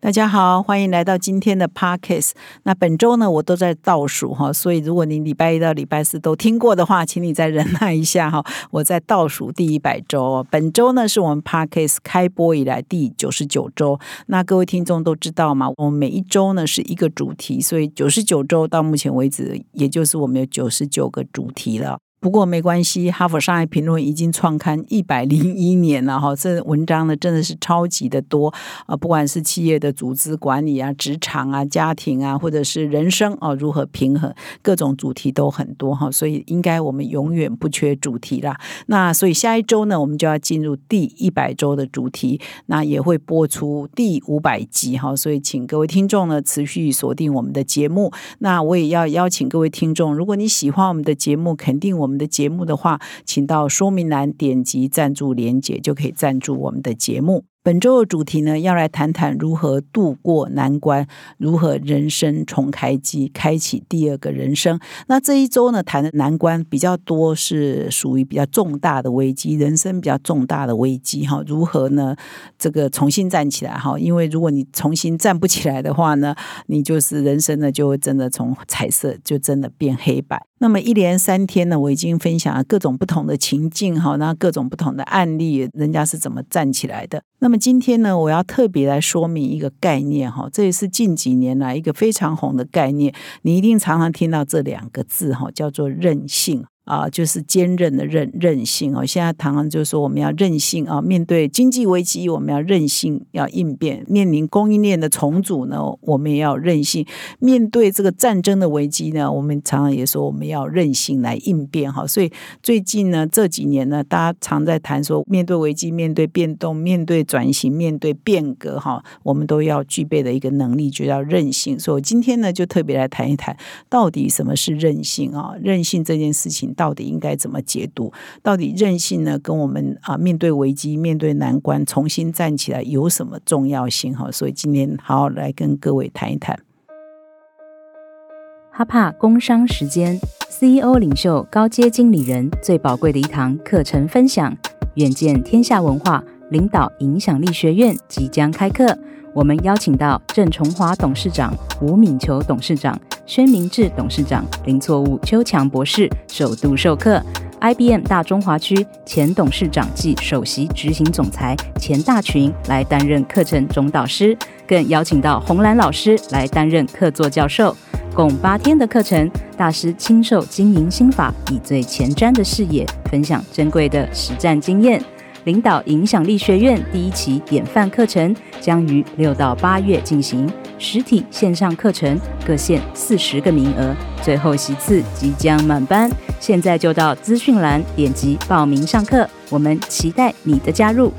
大家好，欢迎来到今天的 Podcast。那本周呢，我都在倒数哈，所以如果你礼拜一到礼拜四都听过的话，请你再忍耐一下哈。我在倒数第一百周，本周呢是我们 Podcast 开播以来第九十九周。那各位听众都知道嘛，我们每一周呢是一个主题，所以九十九周到目前为止，也就是我们有九十九个主题了。不过没关系，《哈佛商业评论》已经创刊一百零一年了哈，这文章呢真的是超级的多啊！不管是企业的组织管理啊、职场啊、家庭啊，或者是人生啊，如何平衡，各种主题都很多哈，所以应该我们永远不缺主题啦。那所以下一周呢，我们就要进入第一百周的主题，那也会播出第五百集哈，所以请各位听众呢持续锁定我们的节目。那我也要邀请各位听众，如果你喜欢我们的节目，肯定我。我们的节目的话，请到说明栏点击赞助连结，就可以赞助我们的节目。本周的主题呢，要来谈谈如何度过难关，如何人生重开机，开启第二个人生。那这一周呢，谈的难关比较多，是属于比较重大的危机，人生比较重大的危机哈。如何呢？这个重新站起来哈，因为如果你重新站不起来的话呢，你就是人生呢，就会真的从彩色就真的变黑白。那么一连三天呢，我已经分享了各种不同的情境哈，那各种不同的案例，人家是怎么站起来的。那么今天呢，我要特别来说明一个概念哈，这也是近几年来一个非常红的概念，你一定常常听到这两个字哈，叫做任性。啊，就是坚韧的韧韧性哦。现在常常就说我们要韧性啊，面对经济危机，我们要韧性，要应变；面临供应链的重组呢，我们也要韧性；面对这个战争的危机呢，我们常常也说我们要韧性来应变哈。所以最近呢，这几年呢，大家常在谈说，面对危机、面对变动、面对转型、面对变革哈，我们都要具备的一个能力，就叫韧性。所以今天呢，就特别来谈一谈，到底什么是韧性啊？韧性这件事情。到底应该怎么解读？到底韧性呢？跟我们啊面对危机、面对难关、重新站起来有什么重要性？哈，所以今天好好来跟各位谈一谈。哈帕工商时间，CEO 领袖高阶经理人最宝贵的一堂课程分享，远见天下文化领导影响力学院即将开课。我们邀请到郑崇华董事长、吴敏球董事长、宣明志董事长、林错误邱强博士首度授课。IBM 大中华区前董事长暨首席执行总裁钱大群来担任课程总导师，更邀请到洪兰老师来担任客座教授。共八天的课程，大师亲授经营心法，以最前瞻的视野分享珍贵的实战经验。领导影响力学院第一期典范课程将于六到八月进行，实体线上课程各限四十个名额，最后席次即将满班，现在就到资讯栏点击报名上课，我们期待你的加入。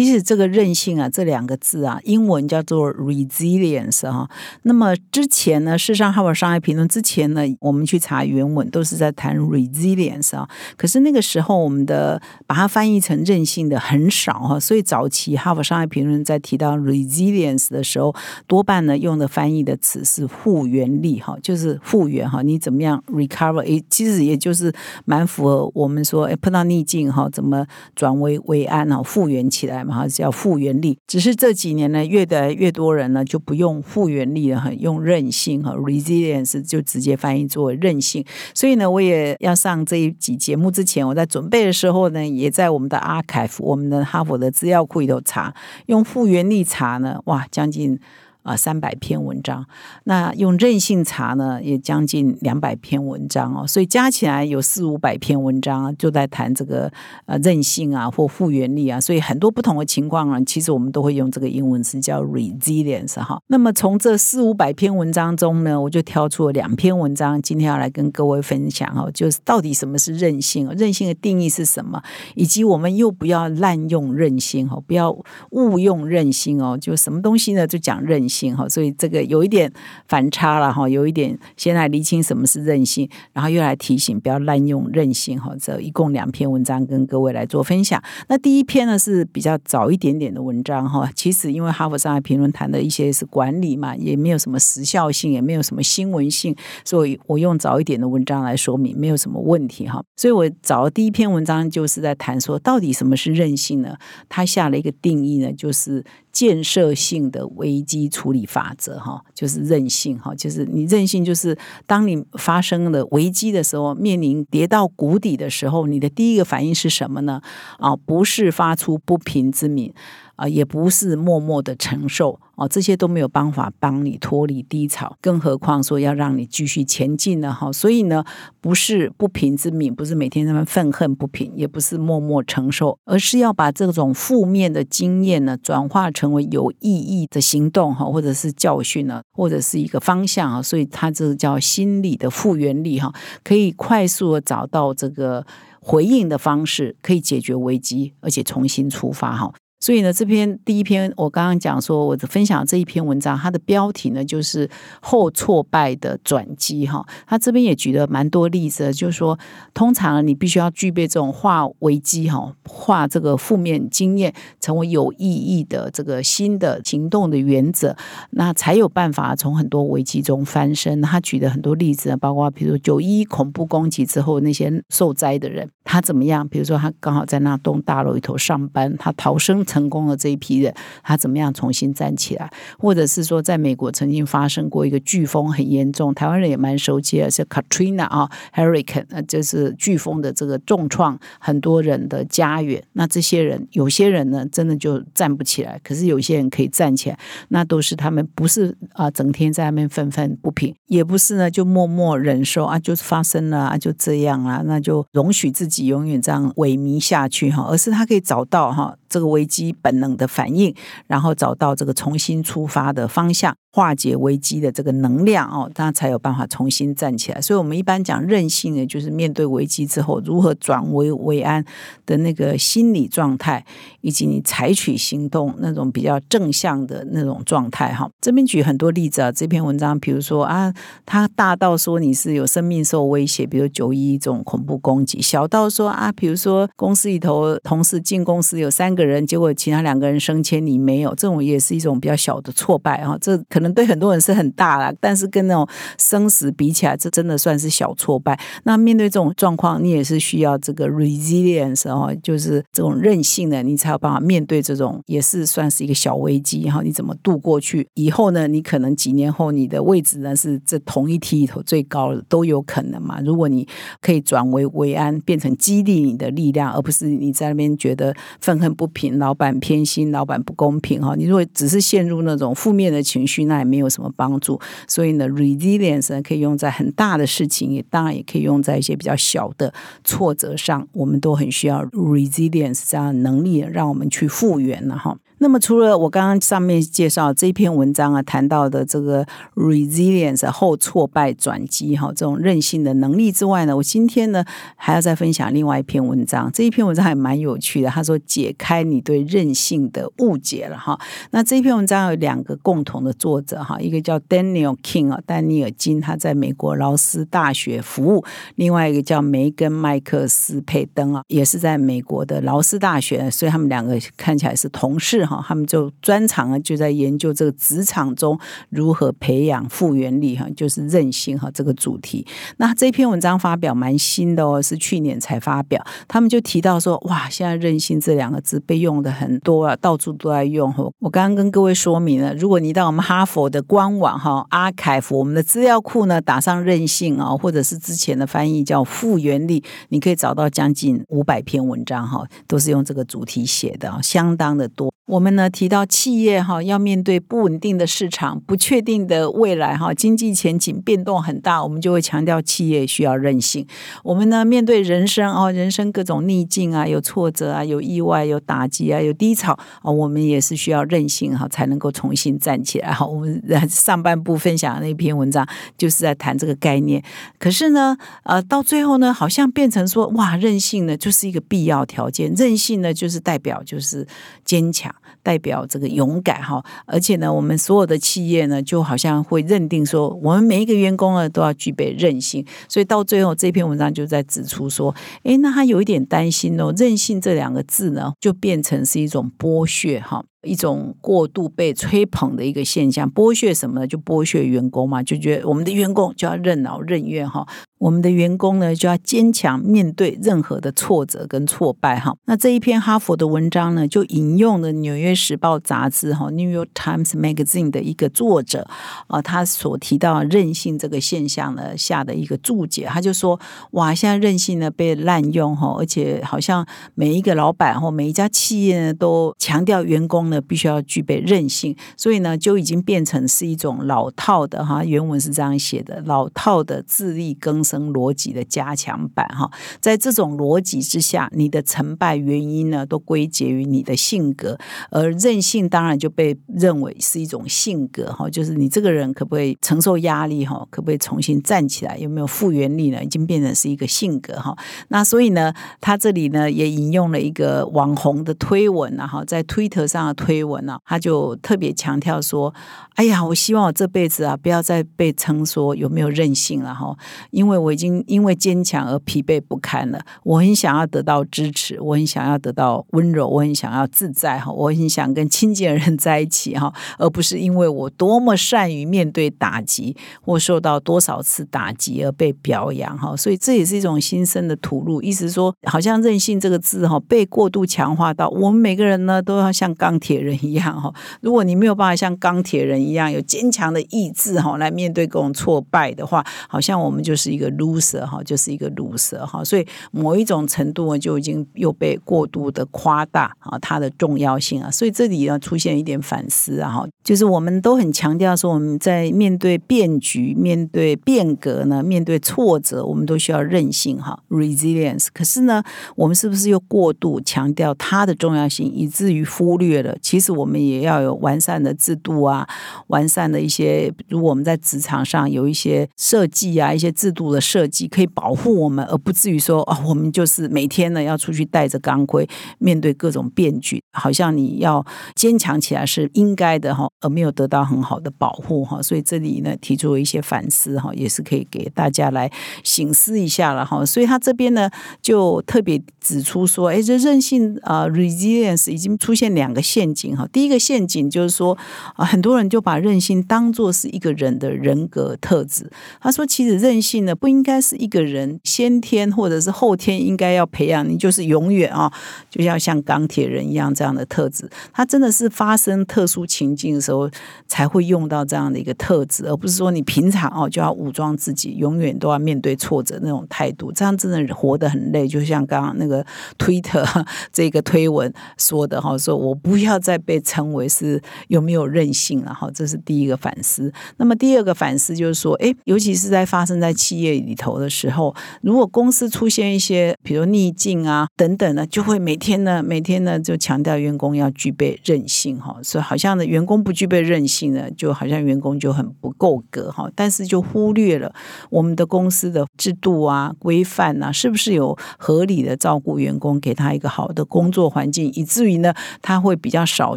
其实这个韧性啊，这两个字啊，英文叫做 resilience 哈。那么之前呢，事实上《哈佛商业评论》之前呢，我们去查原文都是在谈 resilience 啊。可是那个时候，我们的把它翻译成韧性的很少哈。所以早期《哈佛商业评论》在提到 resilience 的时候，多半呢用的翻译的词是复原力哈，就是复原哈。你怎么样 recover？诶，其实也就是蛮符合我们说，诶碰到逆境哈，怎么转危为安哈，复原起来。叫复原力。只是这几年呢，越来越多人呢就不用复原力了，用韧性哈，resilience 就直接翻译作韧性。所以呢，我也要上这一集节目之前，我在准备的时候呢，也在我们的阿凯我们的哈佛的资料库里头查，用复原力查呢，哇，将近。啊，三百篇文章，那用韧性查呢，也将近两百篇文章哦，所以加起来有四五百篇文章，就在谈这个呃韧性啊或复原力啊，所以很多不同的情况啊，其实我们都会用这个英文词叫 resilience 哈。那么从这四五百篇文章中呢，我就挑出了两篇文章，今天要来跟各位分享哦，就是到底什么是韧性，韧性的定义是什么，以及我们又不要滥用韧性哦，不要误用韧性哦，就什么东西呢，就讲韧。性哈，所以这个有一点反差了哈，有一点先来厘清什么是韧性，然后又来提醒不要滥用韧性哈。这一共两篇文章跟各位来做分享。那第一篇呢是比较早一点点的文章哈，其实因为哈佛商业评论谈的一些是管理嘛，也没有什么时效性，也没有什么新闻性，所以我用早一点的文章来说明，没有什么问题哈。所以我找的第一篇文章就是在谈说，到底什么是韧性呢？他下了一个定义呢，就是建设性的危机处理法则哈，就是任性哈，就是你任性就是当你发生了危机的时候，面临跌到谷底的时候，你的第一个反应是什么呢？啊，不是发出不平之名。啊，也不是默默的承受哦，这些都没有办法帮你脱离低潮，更何况说要让你继续前进呢？哈，所以呢，不是不平之鸣，不是每天他们愤恨不平，也不是默默承受，而是要把这种负面的经验呢，转化成为有意义的行动哈，或者是教训呢，或者是一个方向啊。所以它这叫心理的复原力哈，可以快速的找到这个回应的方式，可以解决危机，而且重新出发哈。所以呢，这篇第一篇我刚刚讲说，我分享这一篇文章，它的标题呢就是后挫败的转机哈。他这边也举了蛮多例子，就是说，通常你必须要具备这种化危机哈，化这个负面经验成为有意义的这个新的行动的原则，那才有办法从很多危机中翻身。他举的很多例子，包括比如九一恐怖攻击之后那些受灾的人，他怎么样？比如说他刚好在那栋大楼里头上班，他逃生。成功的这一批人，他怎么样重新站起来？或者是说，在美国曾经发生过一个飓风很严重，台湾人也蛮熟悉的，是 Katrina 啊，Hurricane，就是飓风的这个重创很多人的家园。那这些人，有些人呢，真的就站不起来；可是有些人可以站起来，那都是他们不是啊，整天在那边愤愤不平，也不是呢，就默默忍受啊，就是发生了啊，就这样啊，那就容许自己永远这样萎靡下去哈，而是他可以找到哈。这个危机本能的反应，然后找到这个重新出发的方向。化解危机的这个能量哦，他才有办法重新站起来。所以，我们一般讲韧性呢，就是面对危机之后如何转危为安的那个心理状态，以及你采取行动那种比较正向的那种状态哈。这边举很多例子啊，这篇文章，比如说啊，他大到说你是有生命受威胁，比如九一这种恐怖攻击；小到说啊，比如说公司里头同事进公司有三个人，结果其他两个人升迁你没有，这种也是一种比较小的挫败哈。这可可能对很多人是很大了，但是跟那种生死比起来，这真的算是小挫败。那面对这种状况，你也是需要这个 resilience 哦，就是这种韧性的，你才有办法面对这种也是算是一个小危机哈。你怎么度过去？以后呢？你可能几年后你的位置呢是这同一梯里头最高的都有可能嘛。如果你可以转为为安，变成激励你的力量，而不是你在那边觉得愤恨不平，老板偏心，老板不公平哈。你如果只是陷入那种负面的情绪，那也没有什么帮助，所以呢，resilience 呢可以用在很大的事情，也当然也可以用在一些比较小的挫折上。我们都很需要 resilience 这样的能力，让我们去复原了哈。那么，除了我刚刚上面介绍这篇文章啊，谈到的这个 resilience 后挫败转机哈，这种韧性的能力之外呢，我今天呢还要再分享另外一篇文章。这一篇文章还蛮有趣的，他说解开你对韧性的误解了哈。那这一篇文章有两个共同的作者哈，一个叫 Daniel King 啊，丹尼尔金，他在美国劳斯大学服务；另外一个叫梅根麦克斯佩登啊，也是在美国的劳斯大学，所以他们两个看起来是同事。哈，他们就专长啊，就在研究这个职场中如何培养复原力哈，就是韧性哈这个主题。那这篇文章发表蛮新的哦，是去年才发表。他们就提到说，哇，现在韧性这两个字被用的很多啊，到处都在用。哈，我刚刚跟各位说明了，如果你到我们哈佛的官网哈，阿凯福我们的资料库呢，打上韧性啊，或者是之前的翻译叫复原力，你可以找到将近五百篇文章哈，都是用这个主题写的，相当的多。我们呢提到企业哈要面对不稳定的市场、不确定的未来哈，经济前景变动很大，我们就会强调企业需要韧性。我们呢面对人生哦，人生各种逆境啊，有挫折啊，有意外、有打击啊，有低潮啊，我们也是需要韧性哈，才能够重新站起来哈。我们上半部分享的那篇文章就是在谈这个概念。可是呢，呃，到最后呢，好像变成说哇，韧性呢就是一个必要条件，韧性呢就是代表就是坚强。代表这个勇敢哈。而且呢，我们所有的企业呢，就好像会认定说，我们每一个员工呢都要具备韧性。所以到最后这篇文章就在指出说，诶，那他有一点担心哦，韧性这两个字呢，就变成是一种剥削哈。一种过度被吹捧的一个现象，剥削什么呢？就剥削员工嘛，就觉得我们的员工就要任劳任怨哈。我们的员工呢，就要坚强面对任何的挫折跟挫败哈。那这一篇哈佛的文章呢，就引用了《纽约时报》杂志哈 （New York Times Magazine） 的一个作者啊，他所提到任性这个现象呢下的一个注解，他就说：哇，现在任性呢被滥用哈，而且好像每一个老板或每一家企业呢都强调员工呢必须要具备韧性，所以呢就已经变成是一种老套的哈。原文是这样写的：老套的自力更。生逻辑的加强版哈，在这种逻辑之下，你的成败原因呢，都归结于你的性格，而韧性当然就被认为是一种性格哈，就是你这个人可不可以承受压力哈，可不可以重新站起来，有没有复原力呢？已经变成是一个性格哈。那所以呢，他这里呢也引用了一个网红的推文啊哈，在推特上推文啊，他就特别强调说：“哎呀，我希望我这辈子啊，不要再被称说有没有任性了哈，因为。”我已经因为坚强而疲惫不堪了。我很想要得到支持，我很想要得到温柔，我很想要自在哈，我很想跟亲近的人在一起哈，而不是因为我多么善于面对打击或受到多少次打击而被表扬哈。所以这也是一种新生的吐露，意思说，好像任性这个字哈被过度强化到我们每个人呢都要像钢铁铁人一样哈。如果你没有办法像钢铁人一样有坚强的意志哈来面对各种挫败的话，好像我们就是一个。loser 哈，就是一个 loser 哈，所以某一种程度就已经又被过度的夸大啊，它的重要性啊，所以这里要出现一点反思啊哈，就是我们都很强调说我们在面对变局、面对变革呢、面对挫折，我们都需要韧性哈，resilience。可是呢，我们是不是又过度强调它的重要性，以至于忽略了其实我们也要有完善的制度啊，完善的一些，如果我们在职场上有一些设计啊，一些制度的。设计可以保护我们，而不至于说哦，我们就是每天呢要出去带着钢盔，面对各种变局，好像你要坚强起来是应该的哈，而没有得到很好的保护哈。所以这里呢提出了一些反思哈，也是可以给大家来醒思一下了哈。所以他这边呢就特别指出说，哎，这韧性啊，resilience 已经出现两个陷阱哈。第一个陷阱就是说啊，很多人就把任性当做是一个人的人格特质。他说，其实任性呢不。应该是一个人先天或者是后天应该要培养，你就是永远啊，就要像钢铁人一样这样的特质。他真的是发生特殊情境的时候才会用到这样的一个特质，而不是说你平常哦就要武装自己，永远都要面对挫折那种态度。这样真的活得很累。就像刚刚那个推特这个推文说的哈，说我不要再被称为是有没有韧性了哈。这是第一个反思。那么第二个反思就是说，哎，尤其是在发生在企业。里头的时候，如果公司出现一些，比如逆境啊等等呢，就会每天呢，每天呢就强调员工要具备韧性哈，所以好像呢，员工不具备韧性呢，就好像员工就很不够格哈，但是就忽略了我们的公司的制度啊、规范啊，是不是有合理的照顾员工，给他一个好的工作环境，以至于呢，他会比较少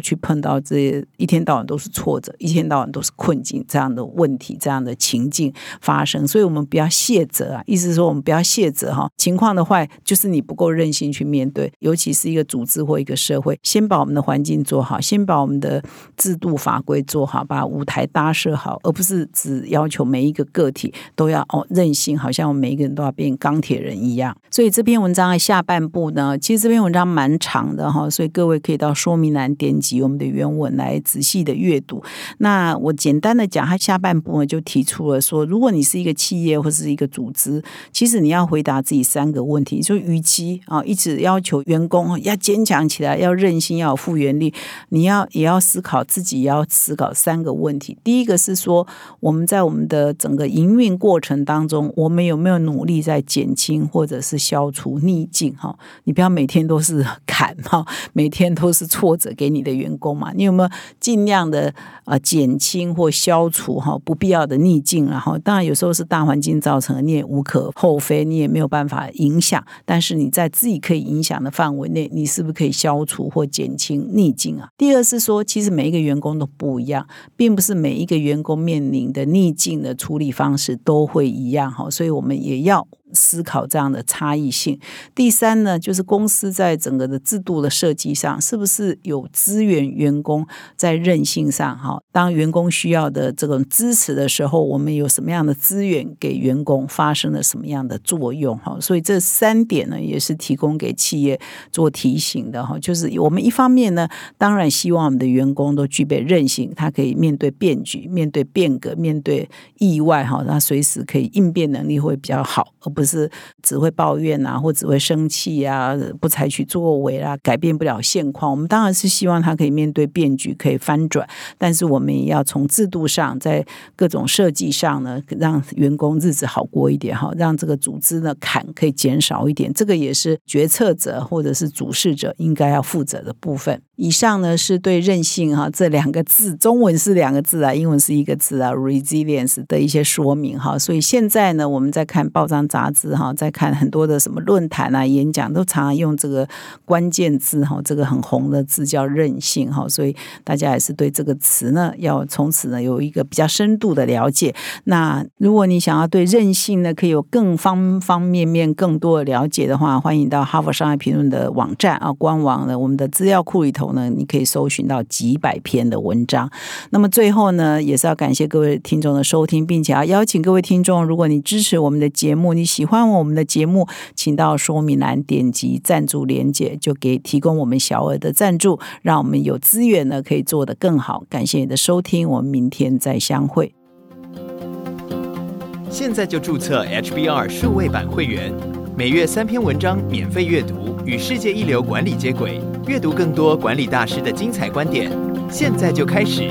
去碰到这一天到晚都是挫折、一天到晚都是困境这样的问题、这样的情境发生，所以我们不要。卸责啊，意思是说我们不要卸责哈。情况的坏就是你不够韧性去面对，尤其是一个组织或一个社会，先把我们的环境做好，先把我们的制度法规做好，把舞台搭设好，而不是只要求每一个个体都要哦韧性，好像我们每一个人都要变钢铁人一样。所以这篇文章的下半部呢，其实这篇文章蛮长的哈，所以各位可以到说明栏点击我们的原文来仔细的阅读。那我简单的讲，它下半部分就提出了说，如果你是一个企业或是一个组织其实你要回答自己三个问题，就与其啊一直要求员工要坚强起来，要韧性，要有复原力，你要也要思考自己要思考三个问题。第一个是说，我们在我们的整个营运过程当中，我们有没有努力在减轻或者是消除逆境？哈，你不要每天都是坎哈，每天都是挫折给给你的员工嘛？你有没有尽量的呃减轻或消除哈不必要的逆境？然后当然有时候是大环境造成的，你也无可厚非，你也没有办法影响。但是你在自己可以影响的范围内，你是不是可以消除或减轻逆境啊？第二是说，其实每一个员工都不一样，并不是每一个员工面临的逆境的处理方式都会一样哈，所以我们也要。思考这样的差异性。第三呢，就是公司在整个的制度的设计上，是不是有资源员工在韧性上？哈，当员工需要的这种支持的时候，我们有什么样的资源给员工，发生了什么样的作用？哈，所以这三点呢，也是提供给企业做提醒的。哈，就是我们一方面呢，当然希望我们的员工都具备韧性，他可以面对变局、面对变革、面对意外，哈，他随时可以应变能力会比较好，而不是只会抱怨啊，或只会生气啊，不采取作为啊，改变不了现况。我们当然是希望他可以面对变局，可以翻转。但是我们也要从制度上，在各种设计上呢，让员工日子好过一点哈，让这个组织的坎可以减少一点。这个也是决策者或者是主事者应该要负责的部分。以上呢是对韧性哈这两个字，中文是两个字啊，英文是一个字啊，resilience 的一些说明哈。所以现在呢，我们在看报章杂志哈，在看很多的什么论坛啊、演讲，都常常用这个关键字哈，这个很红的字叫韧性哈。所以大家还是对这个词呢，要从此呢有一个比较深度的了解。那如果你想要对韧性呢，可以有更方方面面更多的了解的话，欢迎到哈佛商业评论的网站啊，官网的我们的资料库里头。呢，你可以搜寻到几百篇的文章。那么最后呢，也是要感谢各位听众的收听，并且要邀请各位听众，如果你支持我们的节目，你喜欢我们的节目，请到说明栏点击赞助连结，就给提供我们小额的赞助，让我们有资源呢可以做得更好。感谢你的收听，我们明天再相会。现在就注册 HBR 数位版会员，每月三篇文章免费阅读，与世界一流管理接轨。阅读更多管理大师的精彩观点，现在就开始。